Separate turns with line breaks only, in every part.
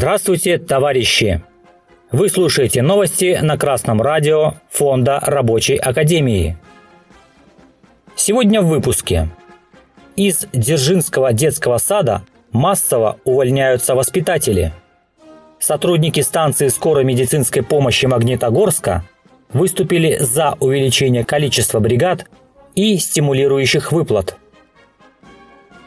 Здравствуйте, товарищи! Вы слушаете новости на Красном радио Фонда Рабочей Академии. Сегодня в выпуске. Из Дзержинского детского сада массово увольняются воспитатели. Сотрудники станции скорой медицинской помощи Магнитогорска выступили за увеличение количества бригад и стимулирующих выплат.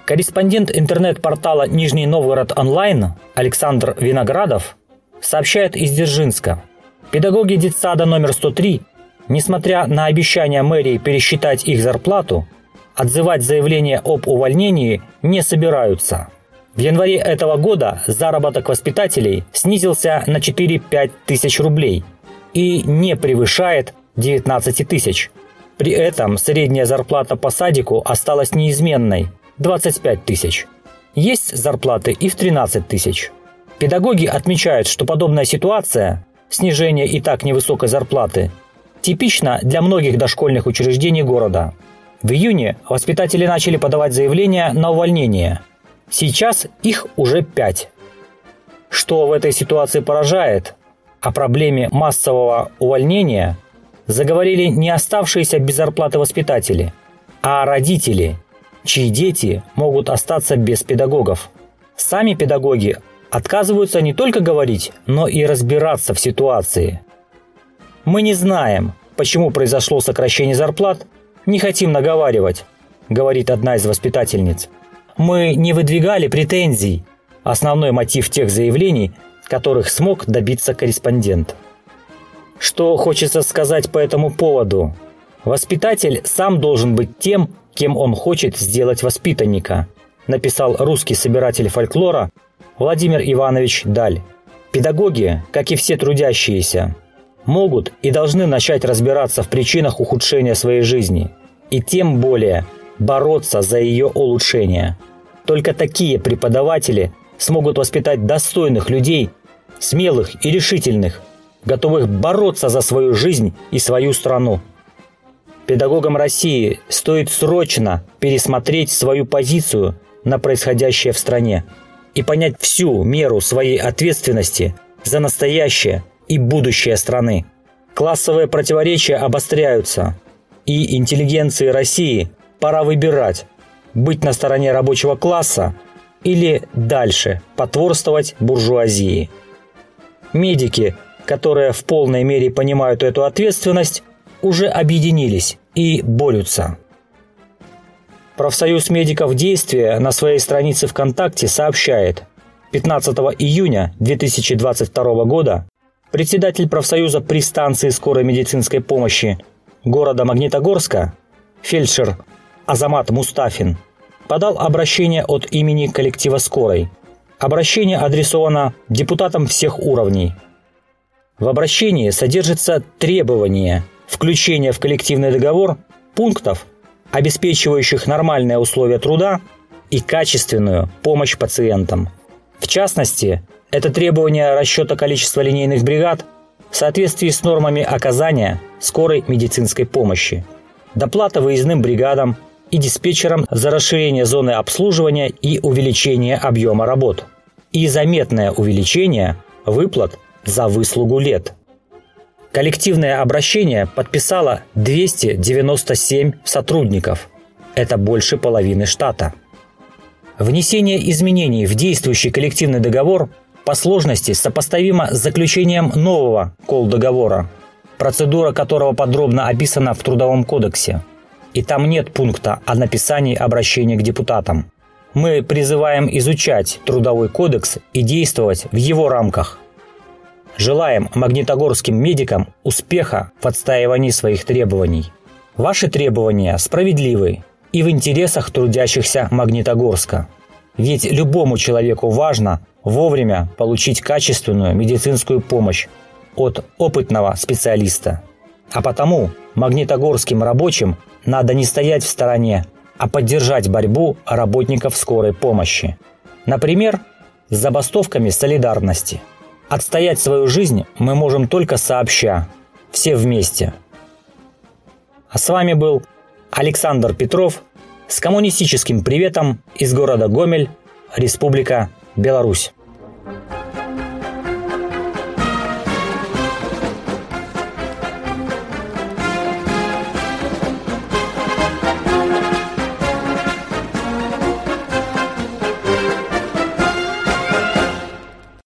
Корреспондент интернет-портала «Нижний Новгород онлайн» Александр Виноградов сообщает из Дзержинска. Педагоги детсада номер 103, несмотря на обещание мэрии пересчитать их зарплату, отзывать заявление об увольнении не собираются. В январе этого года заработок воспитателей снизился на 4-5 тысяч рублей и не превышает 19 тысяч. При этом средняя зарплата по садику осталась неизменной – 25 тысяч. Есть зарплаты и в 13 тысяч. Педагоги отмечают, что подобная ситуация, снижение и так невысокой зарплаты, типична для многих дошкольных учреждений города. В июне воспитатели начали подавать заявления на увольнение. Сейчас их уже пять. Что в этой ситуации поражает? О проблеме массового увольнения заговорили не оставшиеся без зарплаты воспитатели, а родители, чьи дети могут остаться без педагогов. Сами педагоги отказываются не только говорить, но и разбираться в ситуации. Мы не знаем, почему произошло сокращение зарплат, не хотим наговаривать, говорит одна из воспитательниц. Мы не выдвигали претензий, основной мотив тех заявлений, которых смог добиться корреспондент. Что хочется сказать по этому поводу? Воспитатель сам должен быть тем, кем он хочет сделать воспитанника, написал русский собиратель фольклора Владимир Иванович Даль. Педагоги, как и все трудящиеся, могут и должны начать разбираться в причинах ухудшения своей жизни и тем более бороться за ее улучшение. Только такие преподаватели смогут воспитать достойных людей, смелых и решительных – готовых бороться за свою жизнь и свою страну. Педагогам России стоит срочно пересмотреть свою позицию на происходящее в стране и понять всю меру своей ответственности за настоящее и будущее страны. Классовые противоречия обостряются, и интеллигенции России пора выбирать, быть на стороне рабочего класса или дальше потворствовать буржуазии. Медики которые в полной мере понимают эту ответственность, уже объединились и борются. Профсоюз медиков действия на своей странице ВКонтакте сообщает, 15 июня 2022 года председатель профсоюза при станции скорой медицинской помощи города Магнитогорска, фельдшер Азамат Мустафин, подал обращение от имени коллектива скорой. Обращение адресовано депутатам всех уровней – в обращении содержится требование включения в коллективный договор пунктов, обеспечивающих нормальные условия труда и качественную помощь пациентам. В частности, это требование расчета количества линейных бригад в соответствии с нормами оказания скорой медицинской помощи, доплата выездным бригадам и диспетчерам за расширение зоны обслуживания и увеличение объема работ, и заметное увеличение выплат за выслугу лет. Коллективное обращение подписало 297 сотрудников. Это больше половины штата. Внесение изменений в действующий коллективный договор по сложности сопоставимо с заключением нового кол-договора, процедура которого подробно описана в Трудовом кодексе. И там нет пункта о написании обращения к депутатам. Мы призываем изучать Трудовой кодекс и действовать в его рамках. Желаем магнитогорским медикам успеха в отстаивании своих требований. Ваши требования справедливы и в интересах трудящихся Магнитогорска. Ведь любому человеку важно вовремя получить качественную медицинскую помощь от опытного специалиста. А потому магнитогорским рабочим надо не стоять в стороне, а поддержать борьбу работников скорой помощи. Например, с забастовками солидарности – Отстоять свою жизнь мы можем только сообща, все вместе. А с вами был Александр Петров с коммунистическим приветом из города Гомель, Республика Беларусь.